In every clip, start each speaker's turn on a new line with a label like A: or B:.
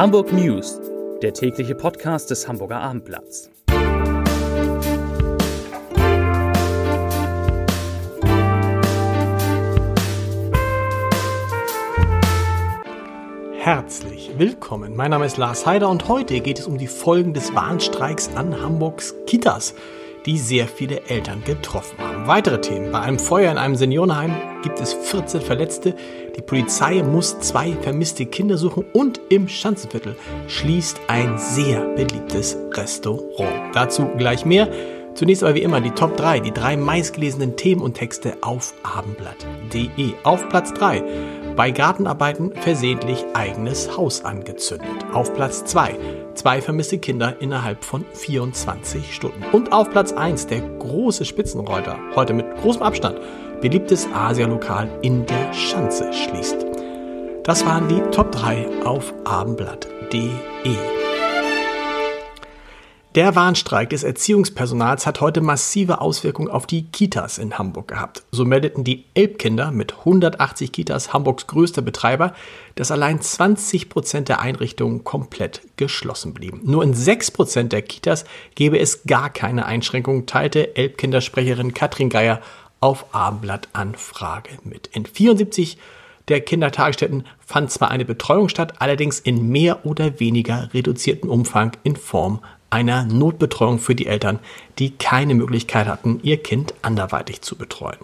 A: Hamburg News, der tägliche Podcast des Hamburger Abendblatts.
B: Herzlich willkommen. Mein Name ist Lars Heider und heute geht es um die Folgen des Warnstreiks an Hamburgs Kitas die sehr viele Eltern getroffen haben. Weitere Themen. Bei einem Feuer in einem Seniorenheim gibt es 14 Verletzte. Die Polizei muss zwei vermisste Kinder suchen und im Schanzenviertel schließt ein sehr beliebtes Restaurant. Dazu gleich mehr. Zunächst aber wie immer die Top 3, die drei meistgelesenen Themen und Texte auf abendblatt.de. Auf Platz 3 bei Gartenarbeiten versehentlich eigenes Haus angezündet. Auf Platz 2 zwei vermisste Kinder innerhalb von 24 Stunden. Und auf Platz 1 der große Spitzenreuter, heute mit großem Abstand, beliebtes Asialokal in der Schanze schließt. Das waren die Top 3 auf abendblatt.de. Der Warnstreik des Erziehungspersonals hat heute massive Auswirkungen auf die Kitas in Hamburg gehabt. So meldeten die Elbkinder mit 180 Kitas Hamburgs größter Betreiber, dass allein 20 Prozent der Einrichtungen komplett geschlossen blieben. Nur in 6 Prozent der Kitas gäbe es gar keine Einschränkungen, teilte Elbkindersprecherin Katrin Geier auf Abendblatt-Anfrage mit. In 74 der Kindertagesstätten fand zwar eine Betreuung statt, allerdings in mehr oder weniger reduziertem Umfang in Form einer Notbetreuung für die Eltern, die keine Möglichkeit hatten, ihr Kind anderweitig zu betreuen.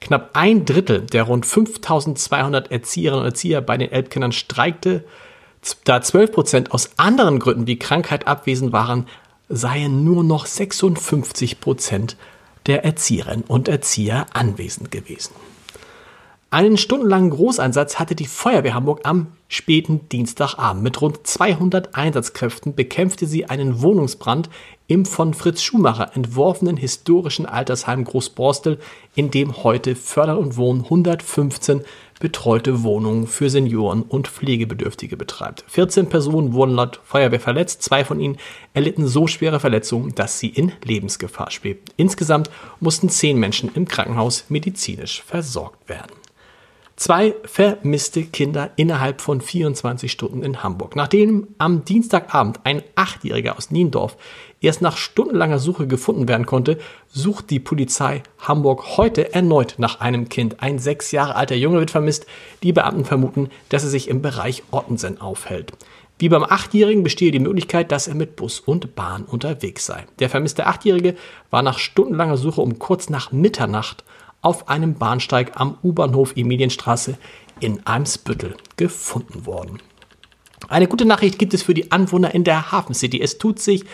B: Knapp ein Drittel der rund 5200 Erzieherinnen und Erzieher bei den Elbkindern streikte, da 12 Prozent aus anderen Gründen wie Krankheit abwesend waren, seien nur noch 56 Prozent der Erzieherinnen und Erzieher anwesend gewesen. Einen stundenlangen Großeinsatz hatte die Feuerwehr Hamburg am späten Dienstagabend. Mit rund 200 Einsatzkräften bekämpfte sie einen Wohnungsbrand im von Fritz Schumacher entworfenen historischen Altersheim Großborstel, in dem heute Fördern und Wohnen 115 betreute Wohnungen für Senioren und Pflegebedürftige betreibt. 14 Personen wurden laut Feuerwehr verletzt, zwei von ihnen erlitten so schwere Verletzungen, dass sie in Lebensgefahr schwebten. Insgesamt mussten zehn Menschen im Krankenhaus medizinisch versorgt werden. Zwei vermisste Kinder innerhalb von 24 Stunden in Hamburg. Nachdem am Dienstagabend ein Achtjähriger aus Niendorf erst nach stundenlanger Suche gefunden werden konnte, sucht die Polizei Hamburg heute erneut nach einem Kind. Ein sechs Jahre alter Junge wird vermisst. Die Beamten vermuten, dass er sich im Bereich Ottensen aufhält. Wie beim Achtjährigen bestehe die Möglichkeit, dass er mit Bus und Bahn unterwegs sei. Der vermisste Achtjährige war nach stundenlanger Suche um kurz nach Mitternacht auf einem Bahnsteig am U-Bahnhof Emilienstraße in Eimsbüttel gefunden worden. Eine gute Nachricht gibt es für die Anwohner in der Hafen City. Es tut sich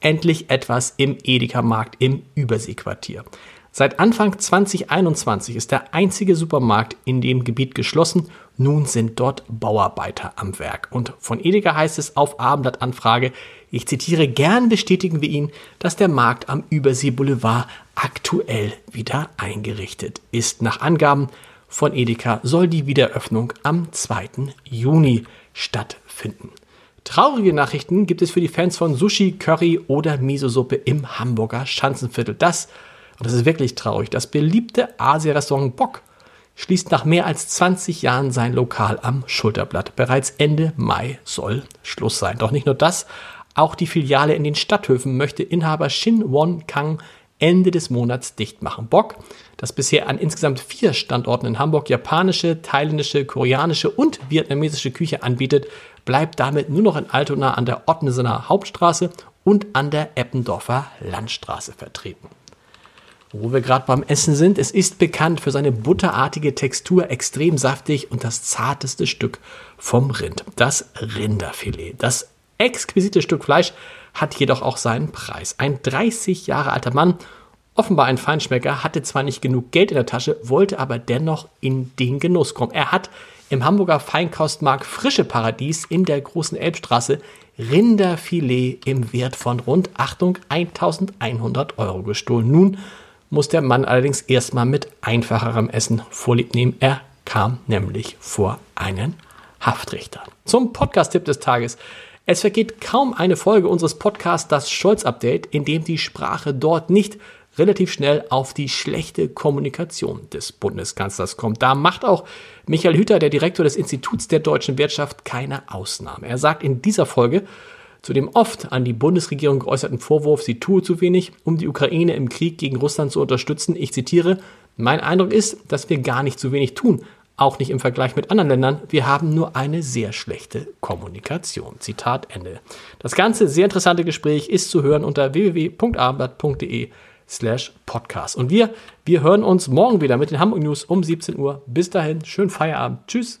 B: endlich etwas im Edeka-Markt im Überseequartier. Seit Anfang 2021 ist der einzige Supermarkt in dem Gebiet geschlossen. Nun sind dort Bauarbeiter am Werk. Und von Edeka heißt es auf Abendblattanfrage, ich zitiere, gern bestätigen wir Ihnen, dass der Markt am Überseeboulevard aktuell wieder eingerichtet ist. Nach Angaben von Edeka soll die Wiederöffnung am 2. Juni stattfinden. Traurige Nachrichten gibt es für die Fans von Sushi, Curry oder Miso-Suppe im Hamburger Schanzenviertel. Das, und das ist wirklich traurig, das beliebte Asia-Restaurant Bock schließt nach mehr als 20 Jahren sein Lokal am Schulterblatt. Bereits Ende Mai soll Schluss sein. Doch nicht nur das, auch die Filiale in den Stadthöfen möchte Inhaber Shin Won Kang Ende des Monats dicht machen. Bock, das bisher an insgesamt vier Standorten in Hamburg japanische, thailändische, koreanische und vietnamesische Küche anbietet, bleibt damit nur noch in Altona an der Ottensener Hauptstraße und an der Eppendorfer Landstraße vertreten. Wo wir gerade beim Essen sind, es ist bekannt für seine butterartige Textur, extrem saftig und das zarteste Stück vom Rind, das Rinderfilet. Das exquisite Stück Fleisch hat jedoch auch seinen Preis. Ein 30 Jahre alter Mann, offenbar ein Feinschmecker, hatte zwar nicht genug Geld in der Tasche, wollte aber dennoch in den Genuss kommen. Er hat im Hamburger Feinkostmarkt Frische Paradies in der großen Elbstraße Rinderfilet im Wert von rund, Achtung, 1100 Euro gestohlen. Nun muss der Mann allerdings erstmal mit einfacherem Essen vorlieb nehmen. Er kam nämlich vor einen Haftrichter. Zum Podcast-Tipp des Tages. Es vergeht kaum eine Folge unseres Podcasts Das Scholz-Update, in dem die Sprache dort nicht relativ schnell auf die schlechte Kommunikation des Bundeskanzlers kommt. Da macht auch Michael Hüter, der Direktor des Instituts der deutschen Wirtschaft, keine Ausnahme. Er sagt in dieser Folge, zu dem oft an die Bundesregierung geäußerten Vorwurf, sie tue zu wenig, um die Ukraine im Krieg gegen Russland zu unterstützen. Ich zitiere, mein Eindruck ist, dass wir gar nicht zu wenig tun, auch nicht im Vergleich mit anderen Ländern. Wir haben nur eine sehr schlechte Kommunikation. Zitat Ende. Das ganze sehr interessante Gespräch ist zu hören unter www.abendblatt.de slash podcast. Und wir, wir hören uns morgen wieder mit den Hamburg News um 17 Uhr. Bis dahin, schönen Feierabend. Tschüss.